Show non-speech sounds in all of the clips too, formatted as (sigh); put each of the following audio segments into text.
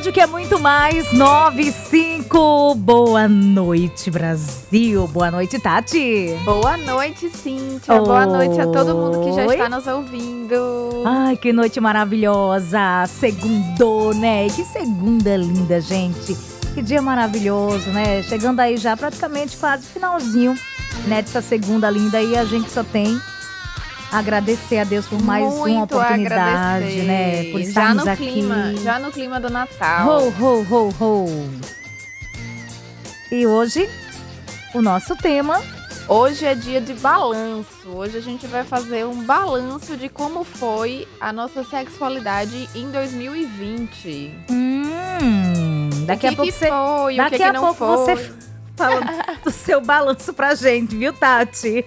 Rádio que é muito mais 95. Boa noite, Brasil. Boa noite, Tati. Boa noite, Cíntia. Oi. Boa noite a todo mundo que já está nos ouvindo. Ai, que noite maravilhosa. Segundou, né? Que segunda linda, gente. Que dia maravilhoso, né? Chegando aí já praticamente quase finalzinho, né? Dessa segunda linda aí, a gente só tem agradecer a Deus por mais Muito uma oportunidade, agradecer. né? Por estarmos já no aqui. Clima, já no clima do Natal. Ho, ho, ho, ho. E hoje, o nosso tema. Hoje é dia de balanço. Hoje a gente vai fazer um balanço de como foi a nossa sexualidade em 2020. Hum, daqui o a pouco que você, foi, daqui o que, a que não pouco foi. você fala (laughs) do seu balanço pra gente, viu, Tati?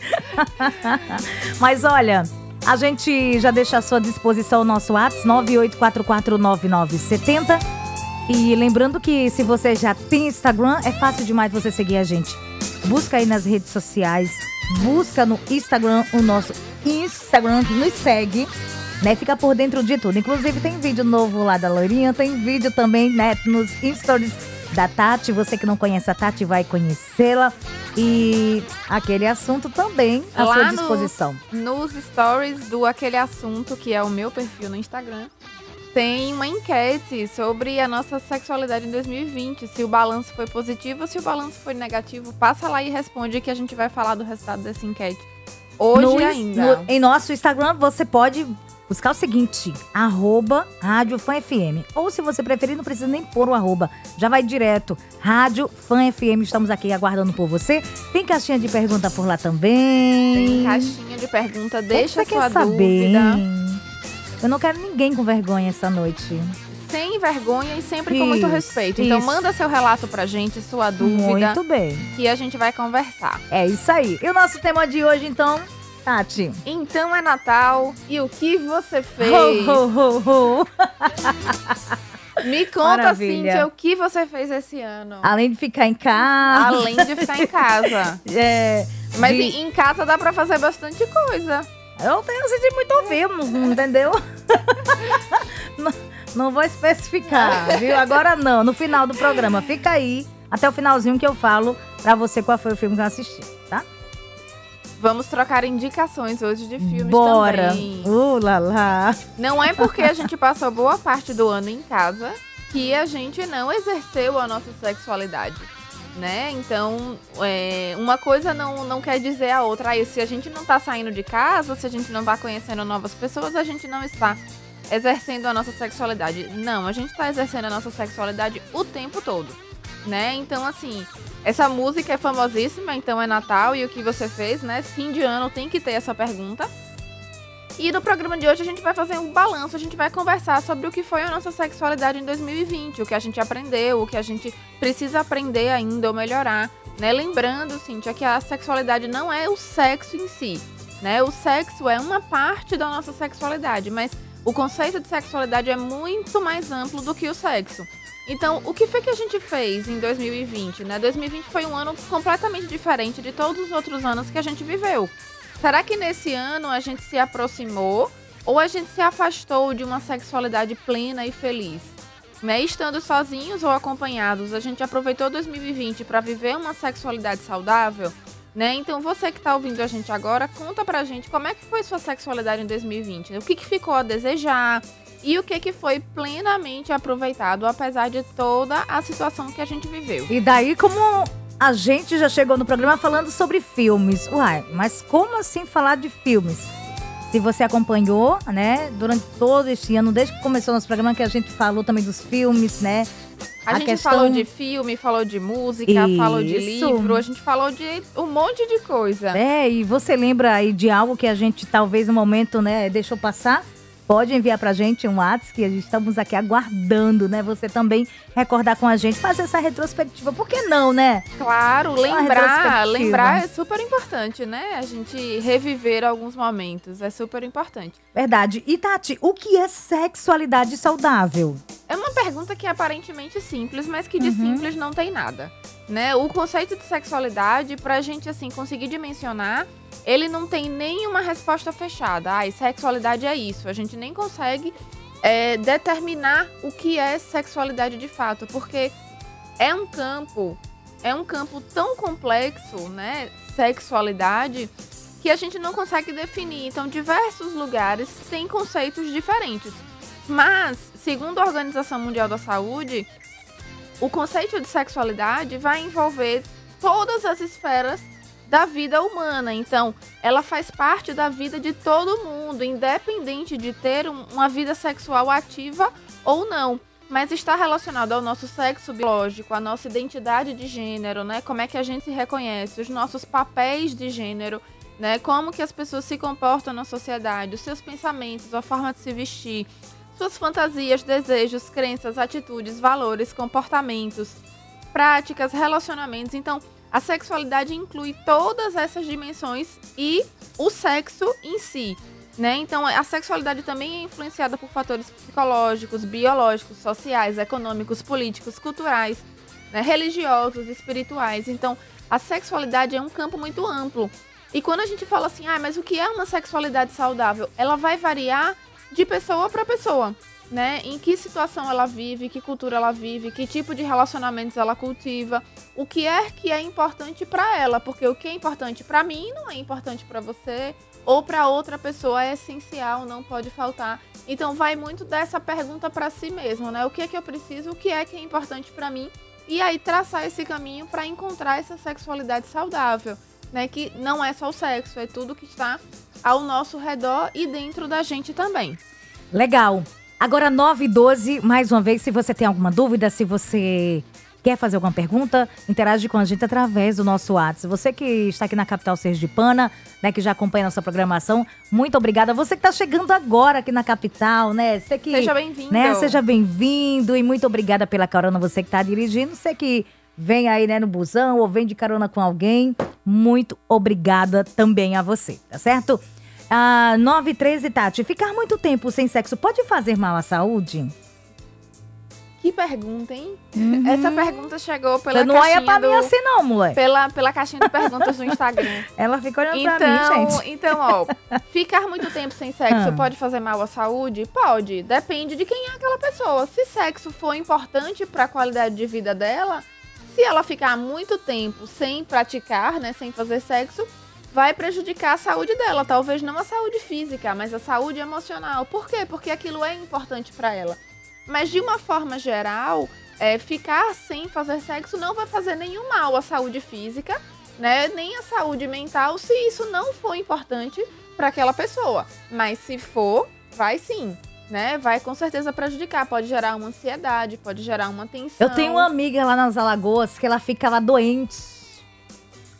(laughs) Mas olha, a gente já deixa à sua disposição o nosso WhatsApp 98449970. E lembrando que se você já tem Instagram, é fácil demais você seguir a gente. Busca aí nas redes sociais, busca no Instagram o nosso Instagram, nos segue, né? Fica por dentro de tudo. Inclusive tem vídeo novo lá da Loirinha, tem vídeo também, né, nos stories da Tati. Você que não conhece a Tati vai conhecê-la. E aquele assunto também à Lá sua no- disposição. Nos stories do Aquele Assunto, que é o meu perfil no Instagram, tem uma enquete sobre a nossa sexualidade em 2020. Se o balanço foi positivo ou se o balanço foi negativo. Passa lá e responde que a gente vai falar do resultado dessa enquete. Hoje No ainda. no- em nosso Instagram, você pode buscar o seguinte, arroba Rádio Fã FM. Ou se você preferir, não precisa nem pôr o arroba. Já vai direto. Rádio Fã FM, estamos aqui aguardando por você. Tem caixinha de pergunta por lá também. Tem caixinha de pergunta, O que deixa você quer sua saber, dúvida. Eu não quero ninguém com vergonha essa noite. Sem vergonha e sempre com muito Isso, respeito. Então isso. manda seu relato pra gente, sua dúvida, Muito bem. que a gente vai conversar. É isso aí. E o nosso tema de hoje, então, Tati? Então é Natal e o que você fez? Ho, ho, ho. Me conta, Maravilha. Cíntia, o que você fez esse ano? Além de ficar em casa. Além de ficar em casa. (laughs) É, Mas de- em casa dá pra fazer bastante coisa. Eu tenho assistido muito filme, entendeu? (laughs) não, não vou especificar, viu? Agora não, no final do programa. Fica aí, até o finalzinho que eu falo pra você qual foi o filme que eu assisti, tá? Vamos trocar indicações hoje de filmes Bora! também. Uh, lá, lá. Não é porque a gente passou boa parte do ano em casa que a gente não exerceu a nossa sexualidade. Né? Então, é, uma coisa não, não quer dizer a outra. Aí, se a gente não tá saindo de casa, se a gente não tá conhecendo novas pessoas, a gente não está exercendo a nossa sexualidade. Não, a gente tá exercendo a nossa sexualidade o tempo todo. Né? Então, assim, essa música é famosíssima, então é Natal e o que você fez, né? Fim de ano tem que ter essa pergunta. E no programa de hoje a gente vai fazer um balanço, a gente vai conversar sobre o que foi a nossa sexualidade em 2020, o que a gente aprendeu, o que a gente precisa aprender ainda ou melhorar, né? Lembrando, Cíntia, que a sexualidade não é o sexo em si, né? O sexo é uma parte da nossa sexualidade, mas o conceito de sexualidade é muito mais amplo do que o sexo. Então, o que foi que a gente fez em 2020, né? 2020 foi um ano completamente diferente de todos os outros anos que a gente viveu. Será que nesse ano a gente se aproximou ou a gente se afastou de uma sexualidade plena e feliz? Né? Estando sozinhos ou acompanhados, a gente aproveitou 2020 para viver uma sexualidade saudável? Né? Então você que está ouvindo a gente agora, conta pra gente como é que foi sua sexualidade em 2020. né? O que, que ficou a desejar e o que, que foi plenamente aproveitado, apesar de toda a situação que a gente viveu. E daí, como a gente já chegou no programa falando sobre filmes. Uai, mas como assim falar de filmes? Se você acompanhou, né, durante todo este ano, desde que começou nosso programa, que a gente falou também dos filmes, né? A, A gente questão- falou de filme, falou de música, falou de Isso. livro, a gente falou de um monte de coisa. É, e você lembra aí de algo que a gente talvez no momento, né, deixou passar? Pode enviar pra gente um WhatsApp que a gente estamos aqui aguardando, né? Você também recordar com a gente, fazer essa retrospectiva. Por que não, né? Claro, lembrar, lembrar é super importante, né? A gente reviver alguns momentos, é super importante. Verdade. E Tati, o que é sexualidade saudável? É uma pergunta que é aparentemente simples, mas que de uhum. simples não tem nada, né? O conceito de sexualidade, pra gente assim conseguir dimensionar, ele não tem nenhuma resposta fechada. Ah, sexualidade é isso. A gente nem consegue é, determinar o que é sexualidade de fato, porque é um campo, é um campo tão complexo, né? Sexualidade que a gente não consegue definir. Então, diversos lugares têm conceitos diferentes. Mas, segundo a Organização Mundial da Saúde, o conceito de sexualidade vai envolver todas as esferas da vida humana. Então, ela faz parte da vida de todo mundo, independente de ter um, uma vida sexual ativa ou não. Mas está relacionado ao nosso sexo biológico, à nossa identidade de gênero, né? Como é que a gente se reconhece, os nossos papéis de gênero, né? Como que as pessoas se comportam na sociedade, os seus pensamentos, a forma de se vestir, suas fantasias, desejos, crenças, atitudes, valores, comportamentos, práticas, relacionamentos. Então, a sexualidade inclui todas essas dimensões e o sexo em si. Né? Então, a sexualidade também é influenciada por fatores psicológicos, biológicos, sociais, econômicos, políticos, culturais, né? religiosos, espirituais. Então, a sexualidade é um campo muito amplo. E quando a gente fala assim, ah, mas o que é uma sexualidade saudável? Ela vai variar de pessoa para pessoa né? Em que situação ela vive, que cultura ela vive, que tipo de relacionamentos ela cultiva, o que é que é importante para ela, porque o que é importante para mim não é importante para você ou para outra pessoa é essencial, não pode faltar. Então vai muito dessa pergunta para si mesmo, né? O que é que eu preciso, o que é que é importante para mim e aí traçar esse caminho para encontrar essa sexualidade saudável, né? Que não é só o sexo, é tudo que está ao nosso redor e dentro da gente também. Legal. Agora, 9 e 12, mais uma vez, se você tem alguma dúvida, se você quer fazer alguma pergunta, interage com a gente através do nosso WhatsApp. Você que está aqui na capital sergipana, né, que já acompanha nossa programação, muito obrigada. Você que está chegando agora aqui na capital, né? Você que, Seja bem-vindo. Né, seja bem-vindo e muito obrigada pela carona, você que está dirigindo. Você que vem aí, né, no busão ou vem de carona com alguém, muito obrigada também a você, tá certo? Ah, 9 13, Tati. Ficar muito tempo sem sexo pode fazer mal à saúde? Que pergunta, hein? Uhum. Essa pergunta chegou pela Você não caixinha olha pra do... mim assim não, moleque. Pela, pela caixinha de perguntas do Instagram. (laughs) Ela fica olhando então, pra mim, gente. Então, ó, ficar muito tempo sem sexo ah. pode fazer mal à saúde? Pode. Depende de quem é aquela pessoa. Se sexo for importante para a qualidade de vida dela, se ela ficar muito tempo sem praticar, né, sem fazer sexo, vai prejudicar a saúde dela. Talvez não a saúde física, mas a saúde emocional. Por quê? Porque aquilo é importante para ela. Mas de uma forma geral, é, ficar sem fazer sexo não vai fazer nenhum mal à saúde física, né? Nem à saúde mental, se isso não for importante para aquela pessoa. Mas se for, vai sim. Né? Vai com certeza prejudicar, pode gerar uma ansiedade, pode gerar uma tensão. Eu tenho uma amiga lá nas Alagoas que ela ficava doente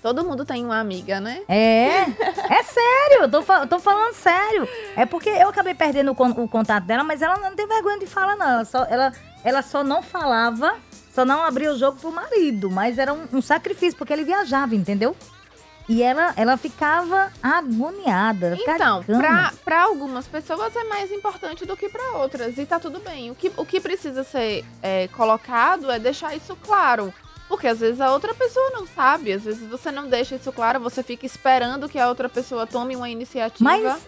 Todo mundo tem uma amiga, né? É, é sério, tô, tô falando sério. É porque eu acabei perdendo o, o, contato dela, mas ela não tem vergonha de falar, não. Ela só, ela, ela só não falava, só não abria o jogo pro marido, mas era um, um sacrifício, porque ele viajava, entendeu? E ela, ela ficava agoniada. Então, para algumas pessoas é mais importante do que para outras. E tá tudo bem. O que, o que precisa ser é, colocado é deixar isso claro. Porque às vezes a outra pessoa não sabe, às vezes você não deixa isso claro, você fica esperando que a outra pessoa tome uma iniciativa. Mas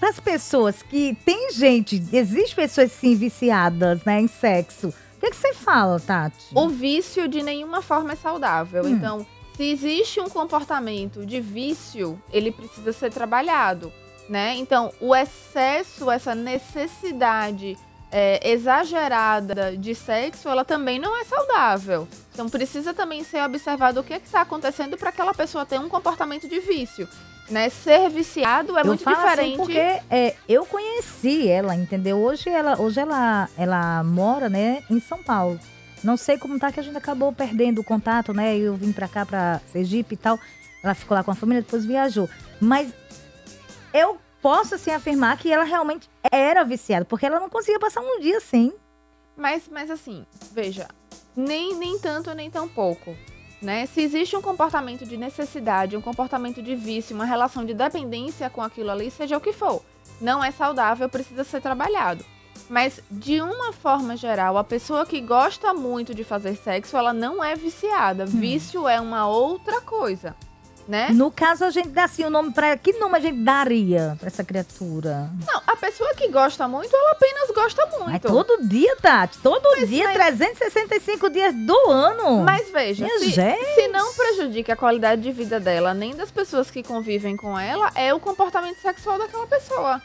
para as pessoas que tem gente, existe pessoas sim viciadas, né, em sexo. O que, que você fala, Tati? O vício de nenhuma forma é saudável. Hum. Então, se existe um comportamento de vício, ele precisa ser trabalhado, né? Então, o excesso, essa necessidade é, exagerada de sexo, ela também não é saudável. Então precisa também ser observado o que é está acontecendo para aquela pessoa ter um comportamento de vício. Né? Ser viciado é eu muito assim diferente. Assim porque é, eu conheci ela, entendeu? Hoje ela, hoje ela, ela mora, né, em São Paulo. Não sei como tá que a gente acabou perdendo o contato, né? Eu vim para cá para Sergipe e tal. Ela ficou lá com a família, depois viajou. Mas eu posso assim afirmar que ela realmente era viciada, porque ela não conseguia passar um dia sem. Mas, mas assim, veja, nem, nem tanto nem tão pouco. Né? Se existe um comportamento de necessidade, um comportamento de vício, uma relação de dependência com aquilo ali, seja o que for, não é saudável, precisa ser trabalhado. Mas de uma forma geral, a pessoa que gosta muito de fazer sexo, ela não é viciada. Hum. Vício é uma outra coisa né? No caso, a gente dá assim o nome para Que nome a gente daria para essa criatura? Não, a pessoa que gosta muito, ela apenas gosta muito. Mas todo dia, Tati. Todo mas, dia, mas... 365 dias do ano. Mas veja, se, se, não prejudica a qualidade de vida dela, nem das pessoas que convivem com ela, é o comportamento sexual daquela pessoa.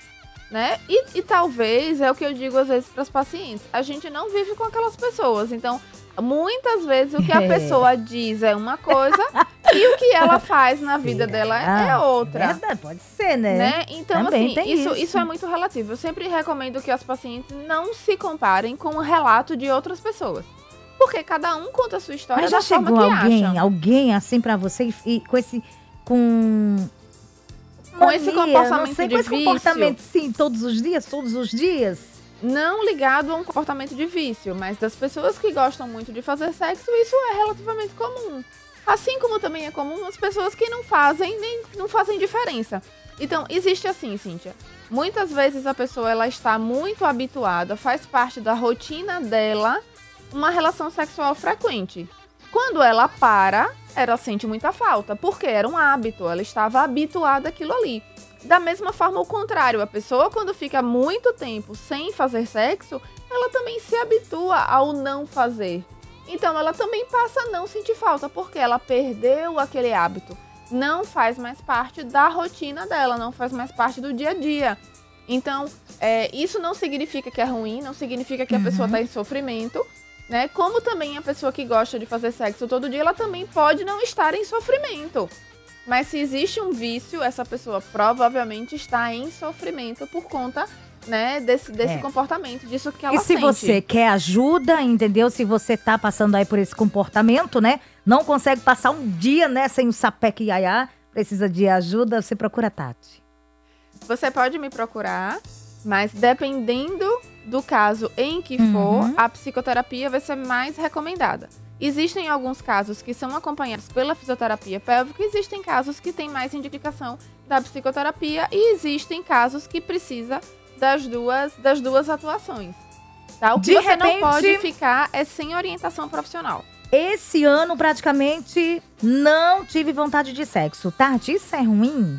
Né? E, e talvez é o que eu digo às vezes para as pacientes. A gente não vive com aquelas pessoas. Então, muitas vezes o que a pessoa diz é uma coisa e o que ela faz na (laughs) vida dela é outra. Verdade, pode ser, né? né? Então, Também assim, isso, isso. isso é muito relativo. Eu sempre recomendo que as pacientes não se comparem com o relato de outras pessoas. Porque cada um conta a sua história Mas já da chegou forma que alguém, acha. alguém assim para você e, com esse com com esse comportamento sei, de com esse vício. comportamento sim, todos os dias, todos os dias não ligado a um comportamento de vício, mas das pessoas que gostam muito de fazer sexo, isso é relativamente comum. Assim como também é comum as pessoas que não fazem nem não fazem diferença. Então, existe assim, Cíntia. Muitas vezes a pessoa ela está muito habituada, faz parte da rotina dela uma relação sexual frequente. Quando ela para, ela sente muita falta, porque era um hábito, ela estava habituada àquilo ali. Da mesma forma, o contrário, a pessoa quando fica muito tempo sem fazer sexo, ela também se habitua ao não fazer. Então ela também passa a não sentir falta, porque ela perdeu aquele hábito. Não faz mais parte da rotina dela, não faz mais parte do dia a dia. Então, é, isso não significa que é ruim, não significa que a uhum. pessoa está em sofrimento, né? Como também a pessoa que gosta de fazer sexo todo dia, ela também pode não estar em sofrimento. Mas se existe um vício, essa pessoa provavelmente está em sofrimento por conta né, desse, desse é. comportamento, disso que ela E se sente. você quer ajuda, entendeu? Se você tá passando aí por esse comportamento, né? Não consegue passar um dia, né, sem o sapeque iaiá, precisa de ajuda, você procura a Tati. Você pode me procurar, mas dependendo do caso em que for, uhum. a psicoterapia vai ser mais recomendada. Existem alguns casos que são acompanhados pela fisioterapia pélvica, existem casos que têm mais indicação da psicoterapia e existem casos que precisa das duas, das duas atuações. Tá? O que De você repente, não pode ficar é sem orientação profissional. Esse ano, praticamente, não tive vontade de sexo. Tati, isso é ruim?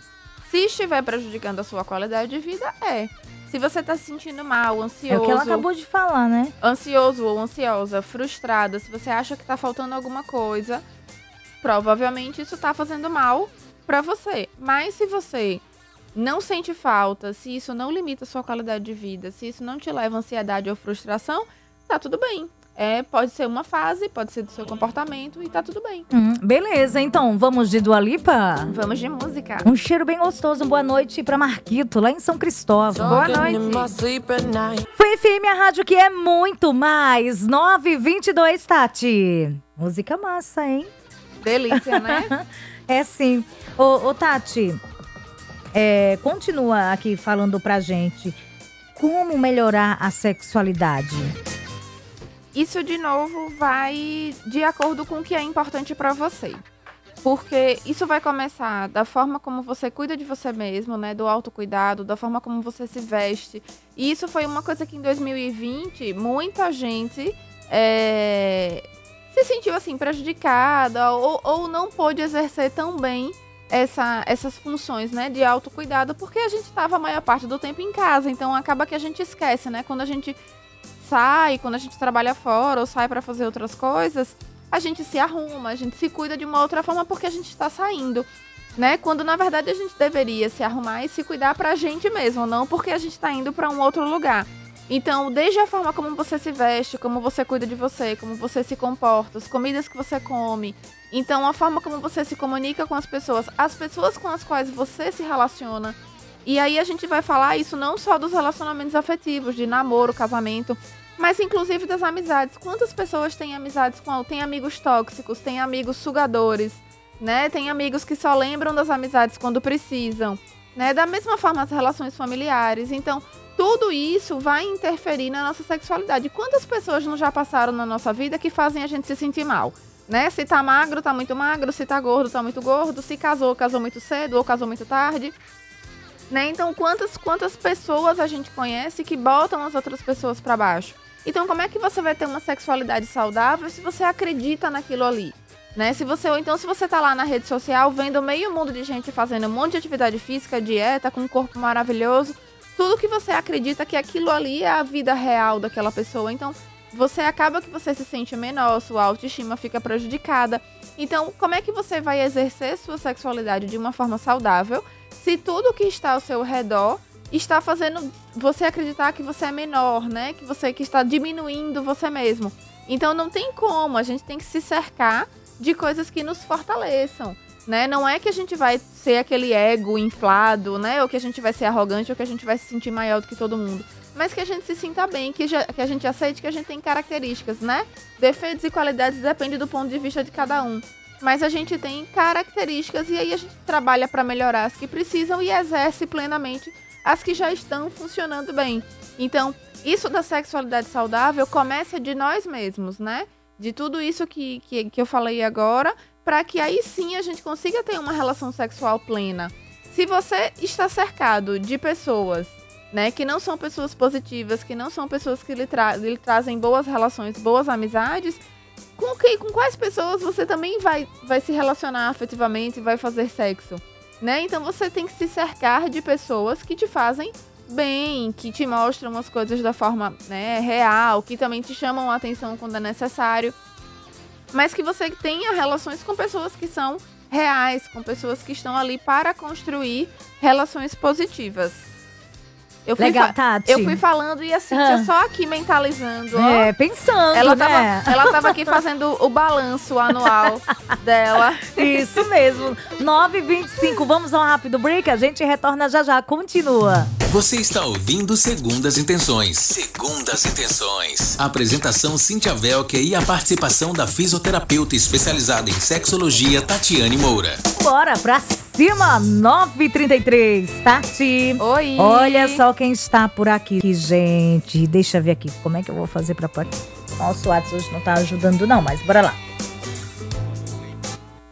Se estiver prejudicando a sua qualidade de vida, é. Se você tá se sentindo mal, ansioso. É o que ela acabou de falar, né? Ansioso ou ansiosa, frustrada, se você acha que tá faltando alguma coisa, provavelmente isso tá fazendo mal para você. Mas se você não sente falta, se isso não limita a sua qualidade de vida, se isso não te leva a ansiedade ou frustração, tá tudo bem. É, pode ser uma fase, pode ser do seu comportamento e tá tudo bem. Hum, beleza, então vamos de Dua Lipa? Vamos de música. Um cheiro bem gostoso, boa noite pra Marquito, lá em São Cristóvão. Boa noite. Foi FM, a rádio que é muito mais. 922, Tati. Música massa, hein? Delícia, né? (laughs) é sim. Ô, ô Tati, é, continua aqui falando pra gente como melhorar a sexualidade. Isso de novo vai de acordo com o que é importante para você. Porque isso vai começar da forma como você cuida de você mesmo, né? Do autocuidado, da forma como você se veste. E isso foi uma coisa que em 2020 muita gente é, se sentiu assim prejudicada ou, ou não pôde exercer tão bem essa, essas funções né, de autocuidado, porque a gente estava a maior parte do tempo em casa. Então acaba que a gente esquece, né? Quando a gente sai, quando a gente trabalha fora ou sai para fazer outras coisas, a gente se arruma, a gente se cuida de uma outra forma porque a gente está saindo. Né? Quando na verdade a gente deveria se arrumar e se cuidar pra gente mesmo, não porque a gente está indo para um outro lugar. Então, desde a forma como você se veste, como você cuida de você, como você se comporta, as comidas que você come, então a forma como você se comunica com as pessoas, as pessoas com as quais você se relaciona, e aí a gente vai falar isso não só dos relacionamentos afetivos, de namoro, casamento, mas inclusive das amizades. Quantas pessoas têm amizades com. Tem amigos tóxicos, tem amigos sugadores, né? Tem amigos que só lembram das amizades quando precisam. né? Da mesma forma as relações familiares. Então, tudo isso vai interferir na nossa sexualidade. Quantas pessoas não já passaram na nossa vida que fazem a gente se sentir mal? Né? Se tá magro, tá muito magro, se tá gordo, tá muito gordo, se casou, casou muito cedo ou casou muito tarde. Né? Então, quantas quantas pessoas a gente conhece que botam as outras pessoas para baixo? Então, como é que você vai ter uma sexualidade saudável se você acredita naquilo ali? Né? Se você, ou então, se você tá lá na rede social vendo meio mundo de gente fazendo um monte de atividade física, dieta, com um corpo maravilhoso, tudo que você acredita que aquilo ali é a vida real daquela pessoa. Então, você acaba que você se sente menor, sua autoestima fica prejudicada. Então, como é que você vai exercer sua sexualidade de uma forma saudável se tudo que está ao seu redor está fazendo você acreditar que você é menor, né? Que você que está diminuindo você mesmo. Então não tem como, a gente tem que se cercar de coisas que nos fortaleçam, né? Não é que a gente vai ser aquele ego inflado, né? Ou que a gente vai ser arrogante, ou que a gente vai se sentir maior do que todo mundo. Mas que a gente se sinta bem, que, já, que a gente aceite que a gente tem características, né? Defeitos e qualidades dependem do ponto de vista de cada um. Mas a gente tem características e aí a gente trabalha para melhorar as que precisam e exerce plenamente as que já estão funcionando bem. Então, isso da sexualidade saudável começa de nós mesmos, né? de tudo isso que, que, que eu falei agora, para que aí sim a gente consiga ter uma relação sexual plena. Se você está cercado de pessoas né, que não são pessoas positivas, que não são pessoas que lhe, tra lhe trazem boas relações, boas amizades, com, que, com quais pessoas você também vai, vai se relacionar afetivamente, vai fazer sexo? Né? Então você tem que se cercar de pessoas que te fazem bem, que te mostram as coisas da forma né, real, que também te chamam a atenção quando é necessário, mas que você tenha relações com pessoas que são reais, com pessoas que estão ali para construir relações positivas. Eu fui, Legal, Tati. eu fui falando e assim, ah. só aqui mentalizando. É, pensando, ela né? Tava, ela tava aqui fazendo o balanço anual (laughs) dela. Isso mesmo. 9h25, vamos a um rápido break, a gente retorna já já, continua. Você está ouvindo Segundas Intenções. Segundas Intenções. Apresentação Cíntia Velker e a participação da fisioterapeuta especializada em sexologia Tatiane Moura. Bora pra cima, 9h33. Tati. Oi. Olha só quem está por aqui, gente. Deixa eu ver aqui como é que eu vou fazer pra participar. Nosso WhatsApp hoje não tá ajudando não, mas bora lá.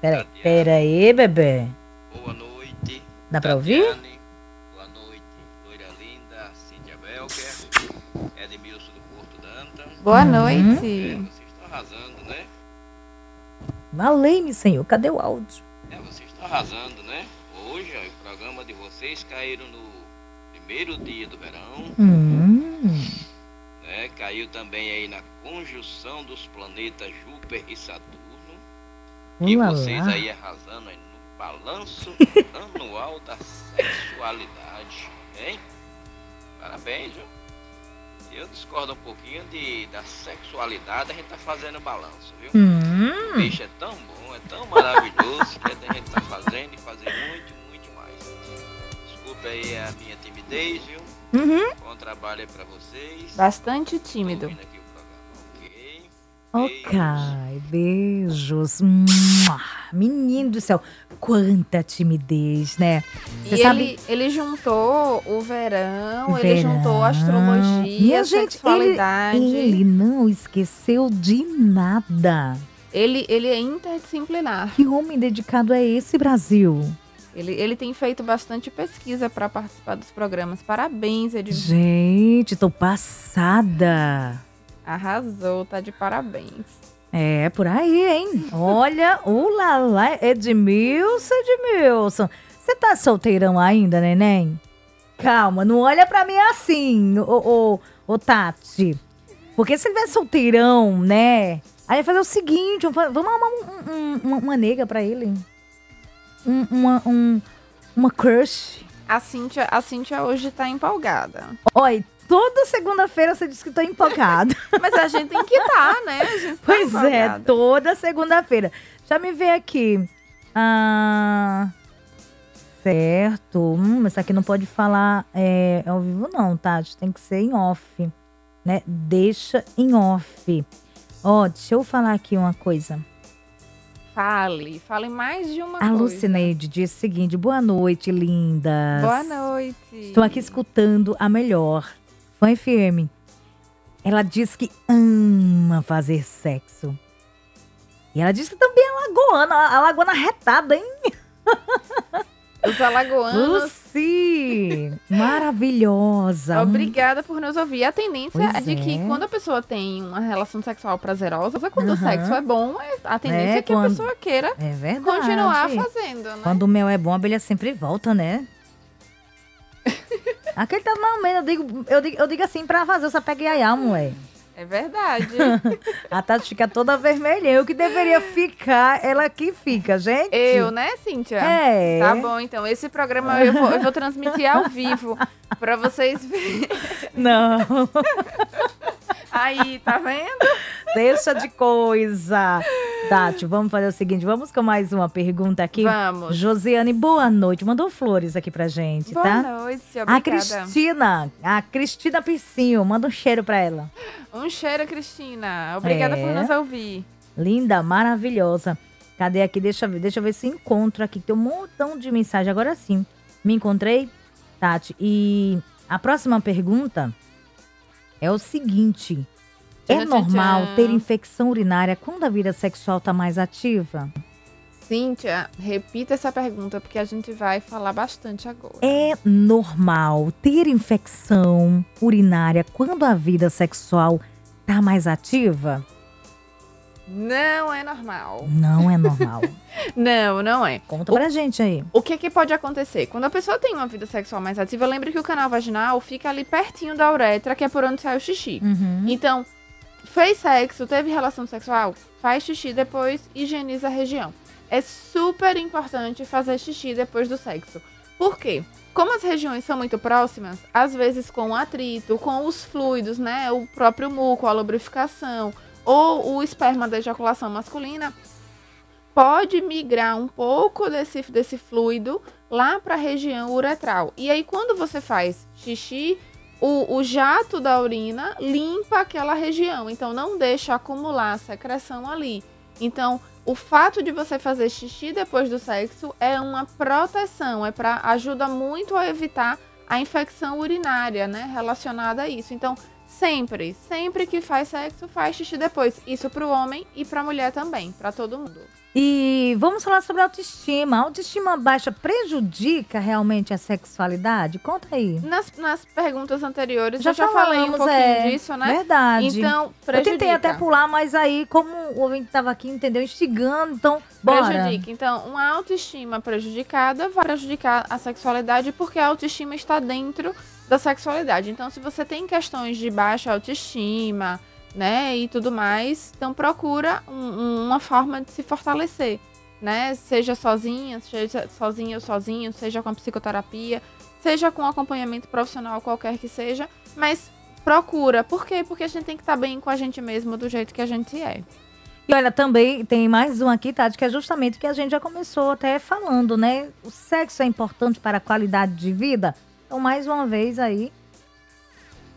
Pera, pera aí, bebê. Boa noite. Dá pra ouvir? Tatiane. Boa noite, loira linda, Cíntia Belker, Edmilson do Porto Danta. Boa Uhum. É, noite. vocês estão arrasando, né? Valei-me, senhor. Cadê o áudio? É, vocês estão arrasando, né? Hoje, ó, o programa de vocês caíram no primeiro dia do verão, Hum. né? Caiu também aí na conjunção dos planetas Júpiter e Saturno. E vocês aí arrasando aí no balanço (laughs) anual da sexualidade, hein? Parabéns, viu? Eu discordo um pouquinho de, da sexualidade, a gente tá fazendo balanço, viu? Hum. O bicho é tão bom, é tão maravilhoso que a gente tá fazendo e fazer muito, muito mais. Desculpa aí a minha timidez, viu? Uhum. Bom trabalho aí pra vocês. Bastante Tô tímido. programa, ok? Beijos. Menino do céu, quanta timidez, né? Você E sabe. ele, ele juntou o verão, ele Verão. juntou a astrologia, a gente, sexualidade. Ele, ele não esqueceu de nada. Ele, ele é interdisciplinar. Que homem dedicado é esse, Brasil? Ele, ele tem feito bastante pesquisa para participar dos programas. Parabéns, Edmilson. Gente, tô passada. Arrasou, tá de parabéns. É, por aí, hein? Olha, ulala, Edmilson, Edmilson. Você tá solteirão ainda, neném? Calma, não olha pra mim assim, ô, ô, ô Tati. Porque se ele tiver solteirão, né? Aí vai fazer o seguinte, vamos arrumar um- um- uma, uma nega pra ele. Um- uma, um, uma crush. A Cíntia, a Cíntia hoje tá empolgada. Olha, toda segunda-feira você diz que tô empolgada. (laughs) Mas a gente tem que estar, né? A gente tá Pois é, empolgada. toda segunda-feira. Já me vê aqui. Ah, certo. Hum, essa aqui não pode falar é, ao vivo, não, Tati. Tem que ser em off. Né? Deixa em off. Ó, deixa eu falar aqui uma coisa. Fale, fale mais de uma A coisa. Lucineide disse o seguinte: boa noite, lindas. Boa noite. Estou aqui escutando a melhor. Fã firme. Ela diz que ama fazer sexo. E ela diz que também é lagoana, a lagoana retada, hein? (laughs) Os alagoanos. Lucy! Maravilhosa. Obrigada por nos ouvir. A tendência Pois é de que é. quando a pessoa tem uma relação sexual prazerosa, quando o Aham. sexo é bom, é- a tendência É, é, que a quando- pessoa queira É continuar fazendo, né? Quando o mel é bom, a abelha sempre volta, né? Aquele tá mal mesmo. Eu digo, eu, digo, eu digo assim pra fazer essa pega iaiá, mulher. É verdade. (laughs) A Tati fica toda vermelha. Eu que deveria ficar, ela que fica, gente. Eu, né, Cíntia? É. Tá bom, então. Esse programa eu vou, eu vou transmitir ao vivo pra vocês verem. Não, (laughs) Aí, tá vendo? Deixa de coisa. Tati, vamos fazer o seguinte, vamos com mais uma pergunta aqui. Vamos. Josiane, boa noite. Mandou flores aqui pra gente, Boa tá? noite, A obrigada. Cristina, a Cristina Piscinho, manda um cheiro pra ela. Um cheiro, Cristina. Obrigada É. por nos ouvir. Linda, maravilhosa. Cadê aqui? Deixa eu ver, deixa eu ver se encontro aqui. Tem um montão de mensagem. Agora sim. Me encontrei, Tati. E a próxima pergunta é o seguinte: é normal tchan. ter infecção urinária quando a vida sexual tá mais ativa? Cíntia, repita essa pergunta, porque a gente vai falar bastante agora. É normal ter infecção urinária quando a vida sexual tá mais ativa? Não é normal. Não é normal. (laughs) Não, não é. Conta O- pra gente aí. O que, que pode acontecer? Quando a pessoa tem uma vida sexual mais ativa, lembre que o canal vaginal fica ali pertinho da uretra, que é por onde sai o xixi. Uhum. Então, fez sexo, teve relação sexual, faz xixi depois, higieniza a região. É super importante fazer xixi depois do sexo. Por quê? Como as regiões são muito próximas, às vezes com atrito, com os fluidos, né? O próprio muco, a lubrificação, ou o esperma da ejaculação masculina, pode migrar um pouco desse, desse fluido lá para a região uretral. E aí, quando você faz xixi, o, o jato da urina limpa aquela região, então não deixa acumular secreção ali. Então, o fato de você fazer xixi depois do sexo é uma proteção, é para ajuda muito a evitar a infecção urinária, né, relacionada a isso. Então, sempre, sempre que faz sexo, faz xixi depois. Isso para o homem e para a mulher também, para todo mundo. E vamos falar sobre autoestima. A autoestima baixa prejudica realmente a sexualidade? Conta aí. Nas, nas perguntas anteriores Já eu já falei um falamos, pouquinho é. disso, né? Verdade. Então, eu prejudica. tentei até pular, mas aí, como o ouvinte estava aqui, entendeu? Instigando, então, bora. Prejudica. Então, uma autoestima prejudicada vai prejudicar a sexualidade porque a autoestima está dentro da sexualidade. Então, se você tem questões de baixa autoestima, né, e tudo mais, então procura um- um- uma forma de se fortalecer, né? Seja sozinha, seja sozinha ou sozinho, seja com psicoterapia, seja com acompanhamento profissional qualquer que seja, mas procura. Por quê? Porque a gente tem que estar bem com a gente mesmo do jeito que a gente é. E olha, também tem mais um aqui, Tati, que é justamente o que a gente já começou até falando, né? O sexo é importante para a qualidade de vida. Então, mais uma vez aí,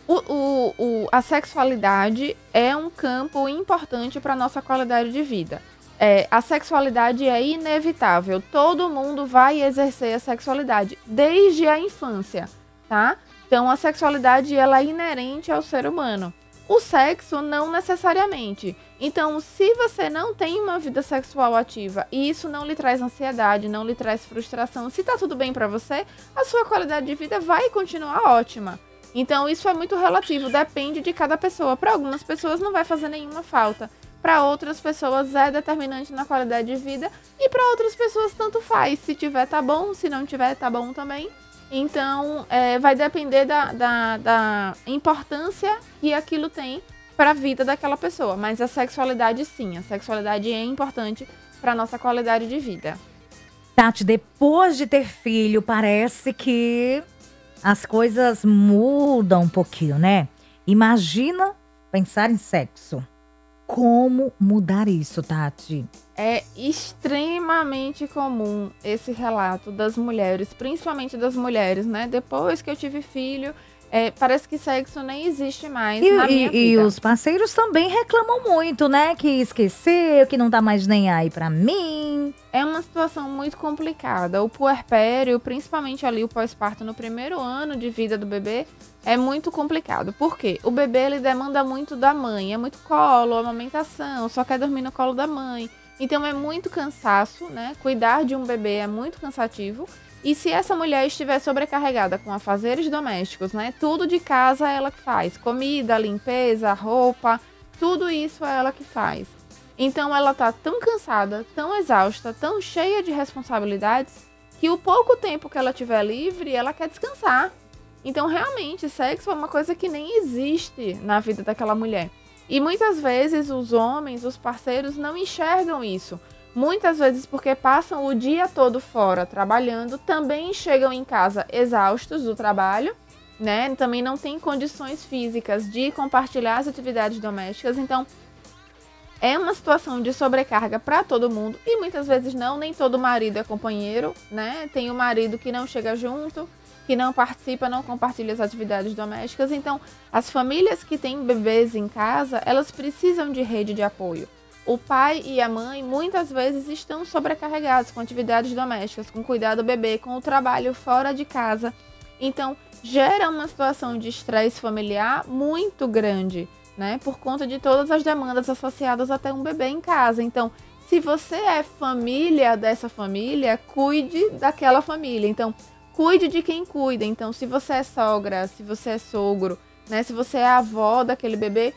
O, o, o- a sexualidade é um campo importante para nossa qualidade de vida. É, a sexualidade é inevitável. Todo mundo vai exercer a sexualidade desde a infância, tá? Então a sexualidade ela é inerente ao ser humano. O sexo não necessariamente. Então, se você não tem uma vida sexual ativa e isso não lhe traz ansiedade, não lhe traz frustração, se tá tudo bem para você, a sua qualidade de vida vai continuar ótima. Então, isso é muito relativo, depende de cada pessoa. Para algumas pessoas não vai fazer nenhuma falta. Para outras pessoas é determinante na qualidade de vida e para outras pessoas tanto faz. Se tiver tá bom, se não tiver tá bom também. Então, é, vai depender da, da, da importância que aquilo tem para a vida daquela pessoa. Mas a sexualidade, sim, a sexualidade é importante para nossa qualidade de vida. Tati, depois de ter filho, parece que as coisas mudam um pouquinho, né? Imagina pensar em sexo. Como mudar isso, Tati? É extremamente comum esse relato das mulheres, principalmente das mulheres, né? Depois que eu tive filho, é, parece que sexo nem existe mais E, na e- e os parceiros também reclamam muito, né? Que esqueceu, que não tá mais nem aí pra mim. É uma situação muito complicada. O puerpério, principalmente ali o pós-parto no primeiro ano de vida do bebê, é muito complicado. Por quê? O bebê ele demanda muito da mãe, é muito colo, amamentação, só quer dormir no colo da mãe. Então é muito cansaço, né? Cuidar de um bebê é muito cansativo. E se essa mulher estiver sobrecarregada com afazeres domésticos, né? Tudo de casa ela que faz. Comida, limpeza, roupa, tudo isso é ela que faz. Então ela tá tão cansada, tão exausta, tão cheia de responsabilidades, que o pouco tempo que ela tiver livre, ela quer descansar. Então realmente, sexo é uma coisa que nem existe na vida daquela mulher. E muitas vezes os homens, os parceiros não enxergam isso. Muitas vezes porque passam o dia todo fora trabalhando, também chegam em casa exaustos do trabalho, né? Também não têm condições físicas de compartilhar as atividades domésticas, então é uma situação de sobrecarga para todo mundo e muitas vezes não, nem todo marido é companheiro, né? Tem o marido que não chega junto, que não participa, não compartilha as atividades domésticas. Então, as famílias que têm bebês em casa, elas precisam de rede de apoio. O pai e a mãe muitas vezes estão sobrecarregados com atividades domésticas, com cuidado do bebê, com o trabalho fora de casa. Então, gera uma situação de estresse familiar muito grande, né? Por conta de todas as demandas associadas a ter um bebê em casa. Então, se você é família dessa família, cuide daquela família. Então, cuide de quem cuida. Então, se você é sogra, se você é sogro, né? Se você é avó daquele bebê,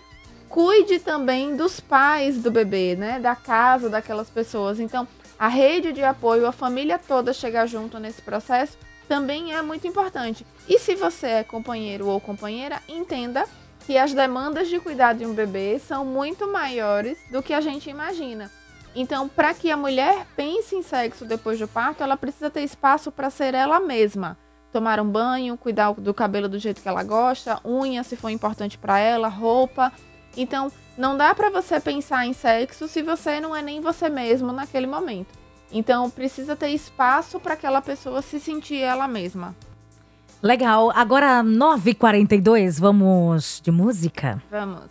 cuide também dos pais do bebê, né? Da casa daquelas pessoas. Então, a rede de apoio, a família toda chegar junto nesse processo também é muito importante. E se você é companheiro ou companheira, entenda que as demandas de cuidar de um bebê são muito maiores do que a gente imagina. Então, para que a mulher pense em sexo depois do parto, ela precisa ter espaço para ser ela mesma. Tomar um banho, cuidar do cabelo do jeito que ela gosta, unha se for importante para ela, roupa. Então, não dá para você pensar em sexo se você não é nem você mesmo naquele momento. Então, precisa ter espaço para aquela pessoa se sentir ela mesma. Legal. Agora, 9h42, vamos de música? Vamos.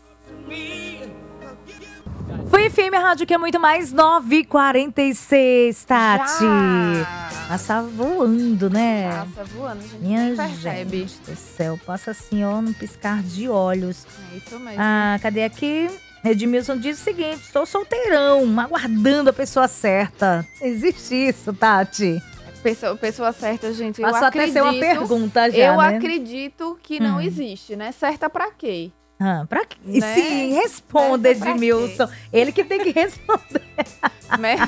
Foi FM Rádio que é muito mais 9h46, Tati. Já. Passa voando, né? Passa voando, a gente Minha percebe. gente do céu, passa assim, ó, num piscar de olhos. É isso mesmo. Ah, cadê aqui? Edmilson diz o seguinte: estou solteirão, aguardando a pessoa certa. Existe isso, Tati? Pessoa, pessoa certa, gente. eu Passou até acredito, ser uma pergunta já, Eu né? acredito que não Hum. existe, né? Certa pra quê? Ah, pra quê? Né? Sim, responda, (laughs) Edmilson. Ele que tem que responder. (laughs) Mas,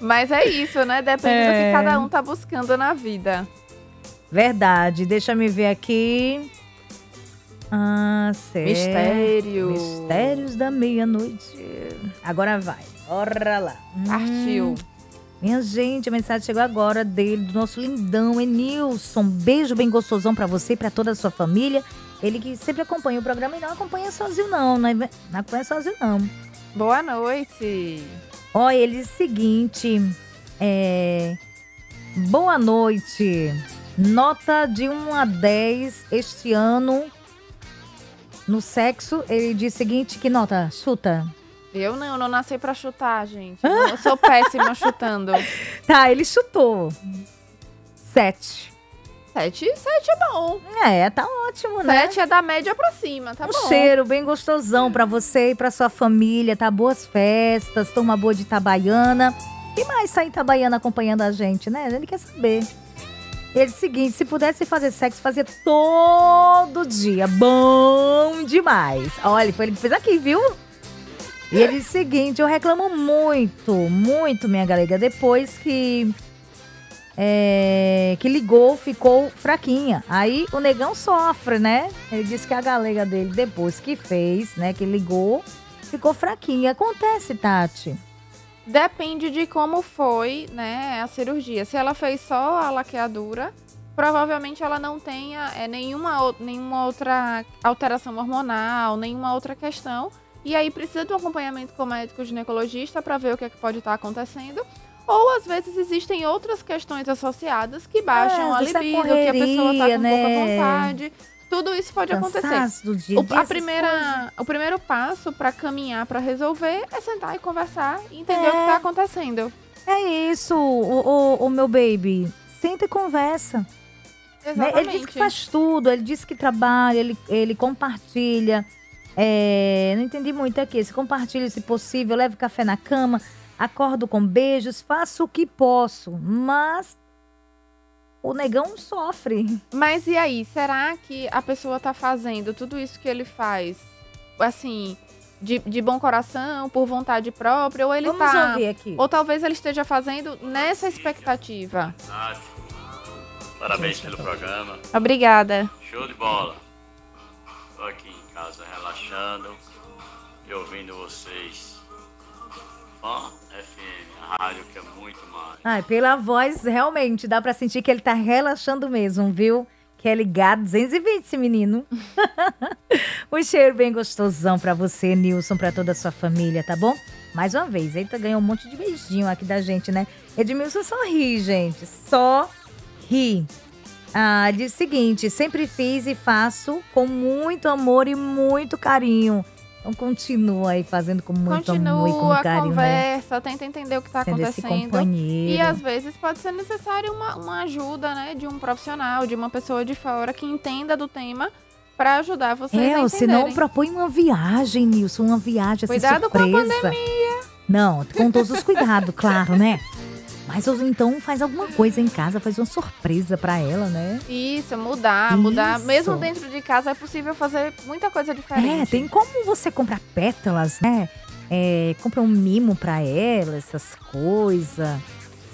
mas é isso, né? Depende do É. que cada um tá buscando na vida. Verdade, deixa me ver aqui. Ah, certo. Mistério. Mistérios da meia-noite. Agora vai. Bora lá. Hum, Partiu. Minha gente, a mensagem chegou agora dele, do nosso lindão Enilson. Beijo bem gostosão pra você e pra toda a sua família. Ele que sempre acompanha o programa e não acompanha sozinho, não. Não, é- não acompanha sozinho, não. Boa noite. Olha, ele diz o seguinte: é, Boa noite. Nota de 1 a 10 este ano no sexo. Ele diz o seguinte: que nota? Chuta. Eu não, não nasci pra chutar, gente. (laughs) Eu sou péssima chutando. Tá, ele chutou. 7. Sete, sete é bom. É, tá ótimo, né? Sete é da média pra cima, tá um bom. cheiro bem gostosão pra você e pra sua família, tá? Boas festas, turma boa de Itabaiana. E mais sair Itabaiana acompanhando a gente, né? Ele quer saber. Ele seguinte, se pudesse fazer sexo, fazia todo dia. Bom demais. Olha, foi ele que fez aqui, viu? E ele disse o seguinte, eu reclamo muito, muito, minha galega, depois que... é, que ligou, ficou fraquinha. Aí o negão sofre, né? Ele disse que a galega dele, depois que fez, né, que ligou, ficou fraquinha. Acontece, Tati. Depende de como foi, né, a cirurgia. Se ela fez só a laqueadura, provavelmente ela não tenha é, nenhuma, nenhuma outra alteração hormonal, nenhuma outra questão. E aí precisa de um acompanhamento com o médico ginecologista para ver o que, é que pode estar acontecendo. Ou às vezes existem outras questões associadas que baixam É, a é libido, que a pessoa tá correria, com né? pouca vontade. tudo isso pode acontecer. Cansaço dia, O, a coisas. primeira, o primeiro passo pra caminhar, pra resolver, é sentar e conversar e entender É. o que tá acontecendo. É isso, o, o, o meu baby. Senta e conversa. né? Exatamente. Ele diz que faz tudo, ele diz que trabalha, ele, ele compartilha. É, não entendi muito aqui. Se compartilha, se possível, leve café na cama, acordo com beijos, faço o que posso. Mas o negão sofre. Mas e aí, será que a pessoa tá fazendo tudo isso que ele faz, assim, de, de bom coração, por vontade própria, ou ele Vamos tá. ouvir aqui. Ou talvez ele esteja fazendo nessa expectativa. Nath, parabéns pelo programa. Obrigada. Show de bola. Tô aqui em casa relaxando e ouvindo vocês. Fã FM, a rádio que é muito mais. Ai, pela voz, realmente, dá pra sentir que ele tá relaxando mesmo, viu? Que é ligado 220 esse menino. (laughs) um cheiro bem gostosão pra você, Nilson, pra toda a sua família, tá bom? Mais uma vez, eita, ganhou um monte de beijinho aqui da gente, né? Edmilson só ri, gente, só ri. Ah, diz o seguinte, sempre fiz e faço com muito amor e muito carinho. Então continua aí fazendo com muito amor e com Continua a carinho, né? conversa, tenta entender o que tá esse acontecendo. E às vezes pode ser necessário uma, uma ajuda, né, de um profissional, de uma pessoa de fora que entenda do tema pra ajudar vocês É, a ou se não, entenderem. propõe uma viagem, Nilson, uma viagem assim, Cuidado com a surpresa. Não, com todos os cuidados, claro, né? (laughs) Mas então faz alguma coisa em casa, faz uma surpresa pra ela, né? Isso, mudar, mudar. Isso. Mesmo dentro de casa é possível fazer muita coisa diferente. É, tem como você comprar pétalas, né? É, compra um mimo pra ela, essas coisas.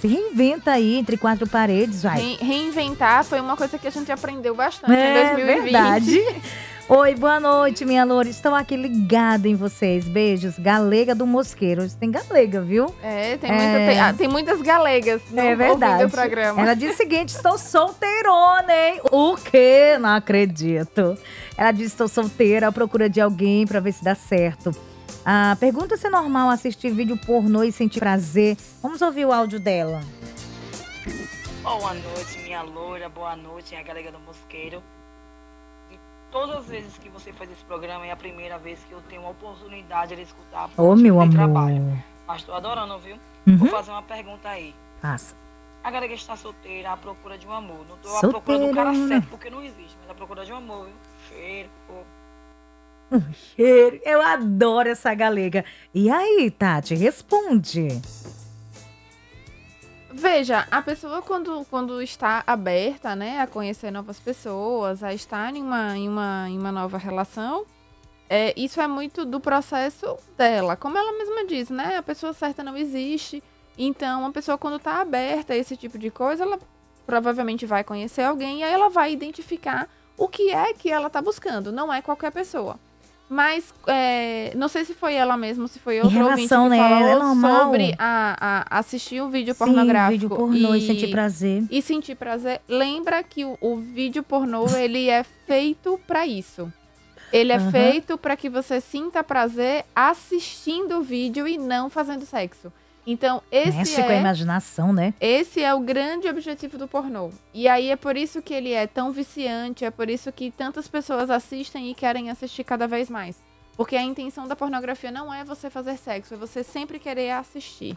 Se reinventa aí entre quatro paredes, vai. Re- reinventar foi uma coisa que a gente aprendeu bastante em É 2020. verdade. (laughs) Oi, boa noite, minha loura. Estou aqui ligada em vocês. Beijos. Galega do Mosqueiro. Hoje tem galega, viu? É, tem, É. muita- tem- ah, tem muitas galegas no, É verdade. programa. Ela disse o seguinte: estou solteirona, hein? O quê? Não acredito. Ela disse: estou solteira à procura de alguém pra ver se dá certo. Ah, pergunta se é normal assistir vídeo pornô e sentir prazer. Vamos ouvir o áudio dela. Boa noite, minha loira. Boa noite, a galega do Mosqueiro. Todas as vezes que você faz esse programa é a primeira vez que eu tenho a oportunidade de escutar. Ô, eu meu tenho amor. trabalho. Mas tô adorando, viu? Vou Uhum. fazer uma pergunta aí. Passa. A galega está solteira à procura de um amor. Não tô à procura do cara Solteirona. certo, porque não existe, mas à procura de um amor, viu? Cheiro, pô. Cheiro. Eu adoro essa galega. E aí, Tati, responde. Veja, a pessoa quando, quando está aberta, né, a conhecer novas pessoas, a estar em uma, em uma, em uma nova relação, é, isso é muito do processo dela. Como ela mesma diz, né, a pessoa certa não existe. Então, a pessoa quando está aberta a esse tipo de coisa, ela provavelmente vai conhecer alguém e aí ela vai identificar o que é que ela está buscando. Não é qualquer pessoa. Mas, é, não sei se foi ela mesma, se foi outro ouvinte que relação, né, falou é sobre a, a assistir um vídeo Sim, pornográfico vídeo pornô e sentir prazer. e sentir prazer. Lembra que o, o vídeo pornô ele é feito pra isso. Ele é Aham. feito pra que você sinta prazer assistindo o vídeo e não fazendo sexo. Então esse Mexe com a é imaginação, né? esse é o grande objetivo do pornô. E aí é por isso que ele é tão viciante, é por isso que tantas pessoas assistem e querem assistir cada vez mais. Porque a intenção da pornografia não é você fazer sexo, é você sempre querer assistir.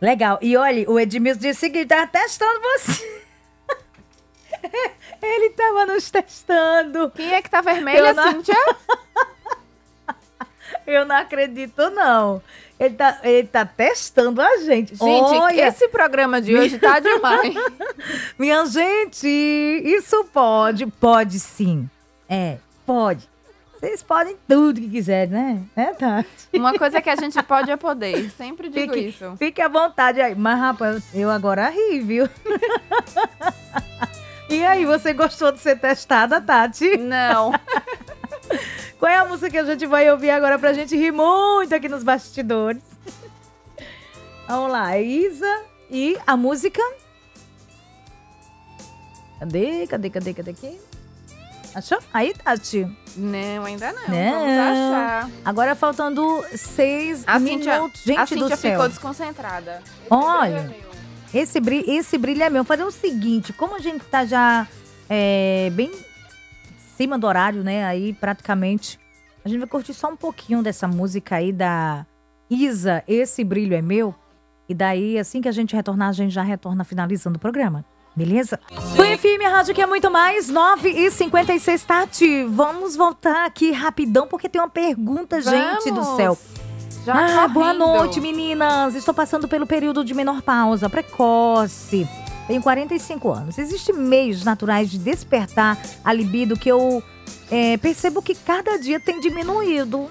Legal. E olha, o Edmilson disse o seguinte: tava testando você. (laughs) Ele tava nos testando. Quem é que tá vermelha, não- Cíntia? (laughs) Eu não acredito, não. Ele tá, ele tá testando a gente. Gente, Olha, esse programa de hoje tá (laughs) demais. minha gente, isso pode, pode sim. É, pode. Vocês podem tudo que quiserem, né? É, Tati? Uma coisa que a gente pode é poder. Sempre digo Fique, isso. fique à vontade aí. Mas, rapaz, eu agora ri, viu? (laughs) e aí, você gostou de ser testada, Tati? Não. (laughs) Qual é a música que a gente vai ouvir agora pra gente rir muito aqui nos bastidores? Vamos lá, Isa e a música. Cadê? Cadê? Cadê? Cadê aqui? Achou? Aí, Tati. Não, ainda não. Não. Vamos achar. Agora faltando seis A Cíntia, minutos. Gente a do céu. ficou desconcentrada. Esse Olha. vídeo é. Esse, brilho, esse brilho é meu. Fazer o seguinte, como a gente tá já é, bem cima do horário, né? Aí praticamente a gente vai curtir só um pouquinho dessa música aí da Isa, Esse Brilho é Meu. E daí, assim que a gente retornar, a gente já retorna finalizando o programa. Beleza? O FM Rádio que é muito mais, 9 e 56 Tati, vamos voltar aqui rapidão, porque tem uma pergunta, gente do Vamos. céu. Já ah, boa correndo. noite, meninas. Estou passando pelo período de menopausa precoce. Tenho 45 anos. Existem meios naturais de despertar a libido que eu é, percebo que cada dia tem diminuído.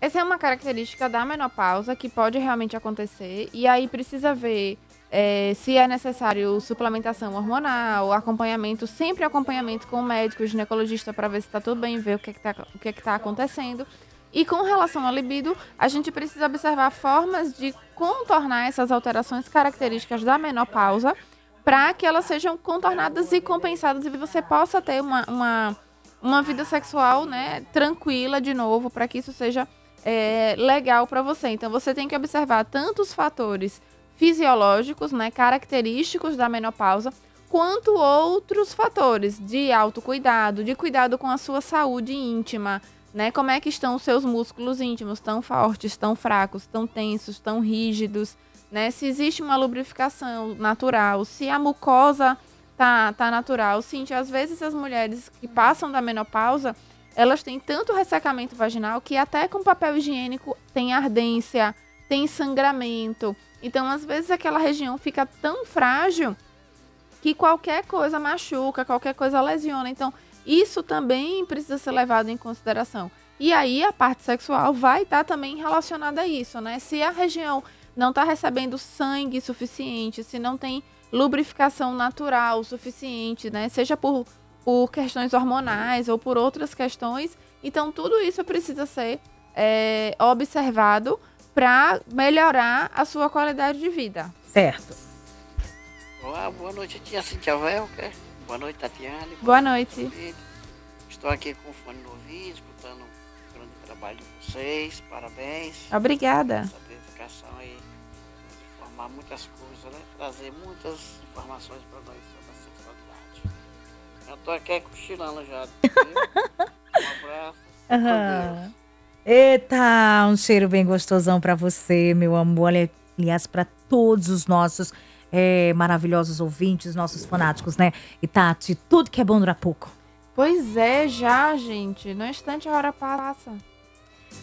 Essa é uma característica da menopausa que pode realmente acontecer. E aí precisa ver é, se é necessário suplementação hormonal, acompanhamento, sempre acompanhamento com o médico, o ginecologista, para ver se está tudo bem, ver o que está o que que tá acontecendo. E com relação ao libido, a gente precisa observar formas de contornar essas alterações características da menopausa para que elas sejam contornadas e compensadas e você possa ter uma, uma, uma vida sexual né, tranquila de novo, para que isso seja é, legal para você. Então você tem que observar tanto os fatores fisiológicos, né, característicos da menopausa, quanto outros fatores de autocuidado, de cuidado com a sua saúde íntima, né? Como é que estão os seus músculos íntimos, tão fortes, tão fracos, tão tensos, tão rígidos, né? Se existe uma lubrificação natural, se a mucosa tá, tá natural. Cintia, às vezes as mulheres que passam da menopausa, elas têm tanto ressecamento vaginal que até com papel higiênico tem ardência, tem sangramento. Então, às vezes aquela região fica tão frágil que qualquer coisa machuca, qualquer coisa lesiona. Então, isso também precisa ser levado em consideração. E aí a parte sexual vai estar também relacionada a isso, né? Se a região não está recebendo sangue suficiente, se não tem lubrificação natural suficiente, né? Seja por, por questões hormonais ou por outras questões, então tudo isso precisa ser é, observado para melhorar a sua qualidade de vida. Certo. Olá, boa noite, tia Cintia Velker. Boa noite, Tatiane. Boa noite. Estou aqui com o fone no ouvido, escutando o grande trabalho de vocês. Parabéns. Obrigada. Dedicação aí, informar muitas coisas, né? Trazer muitas informações para nós sobre a sexualidade. Eu tô aqui cochilando já. viu? (laughs) Um abraço. Deus. Eita, um cheiro bem gostosão pra você, meu amor. Olha, Aliás, pra todos os nossos é, maravilhosos ouvintes, nossos fanáticos, né? E Tati, tudo que é bom dura pouco. Pois é, já, gente. No instante a hora passa.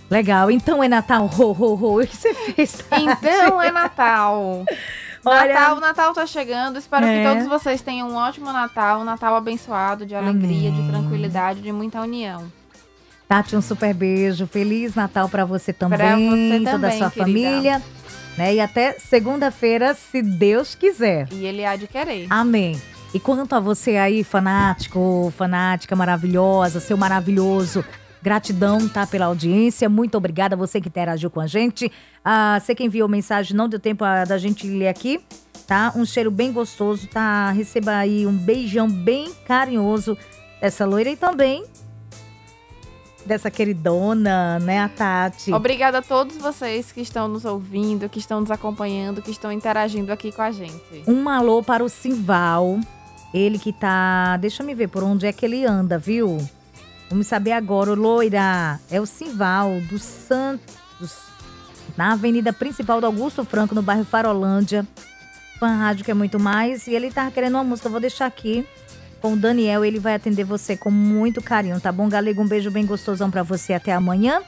Legal, então é Natal, ho, ho, ho. O que você fez, Tati? (laughs) Então é Natal. (laughs) Olha- Natal, o Natal tá chegando. Espero É. que todos vocês tenham um ótimo Natal, um Natal abençoado, de alegria, Amém. de tranquilidade, de muita união. Tati, um super beijo. Feliz Natal pra você também, Pra você toda a também, sua querida. família. Né? E até segunda-feira, se Deus quiser. E ele há de querer. Amém. E quanto a você aí, fanático, fanática maravilhosa, seu maravilhoso, gratidão, tá, pela audiência. Muito obrigada a você que interagiu com a gente. Ah, você que enviou mensagem, não deu tempo ah, da gente ler aqui, tá? Um cheiro bem gostoso, tá? Receba aí um beijão bem carinhoso dessa loira e também dessa queridona, né, a Tati. Obrigada a todos vocês que estão nos ouvindo, que estão nos acompanhando, que estão interagindo aqui com a gente. Um alô para o Simval. Ele que tá. Deixa eu ver por onde é que ele anda, viu? Vamos saber agora, o loira. É o Simval do Santos. Na avenida principal do Augusto Franco, no bairro Farolândia. Fan Rádio que é muito mais. E ele tá querendo uma música. Eu vou deixar aqui com o Daniel. Ele vai atender você com muito carinho, tá bom, Galego? Um beijo bem gostosão para você. Até amanhã.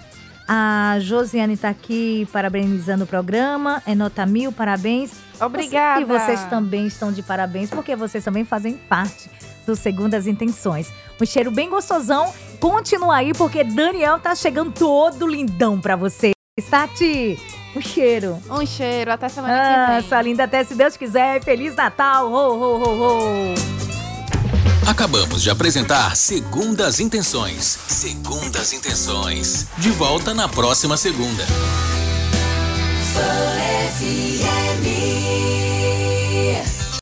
A Josiane tá aqui parabenizando o programa. É nota mil, parabéns. Obrigada. E vocês também estão de parabéns, porque vocês também fazem parte do Segundas Intenções. Um cheiro bem gostosão. Continua aí, porque Daniel tá chegando todo lindão pra você. Tati, um cheiro. Um cheiro, até semana Ah, que vem. sua linda, até se Deus quiser. Feliz Natal. Ho, ho, ho, ho. Acabamos de apresentar Segundas Intenções. Segundas Intenções. De volta na próxima segunda. Fã FM.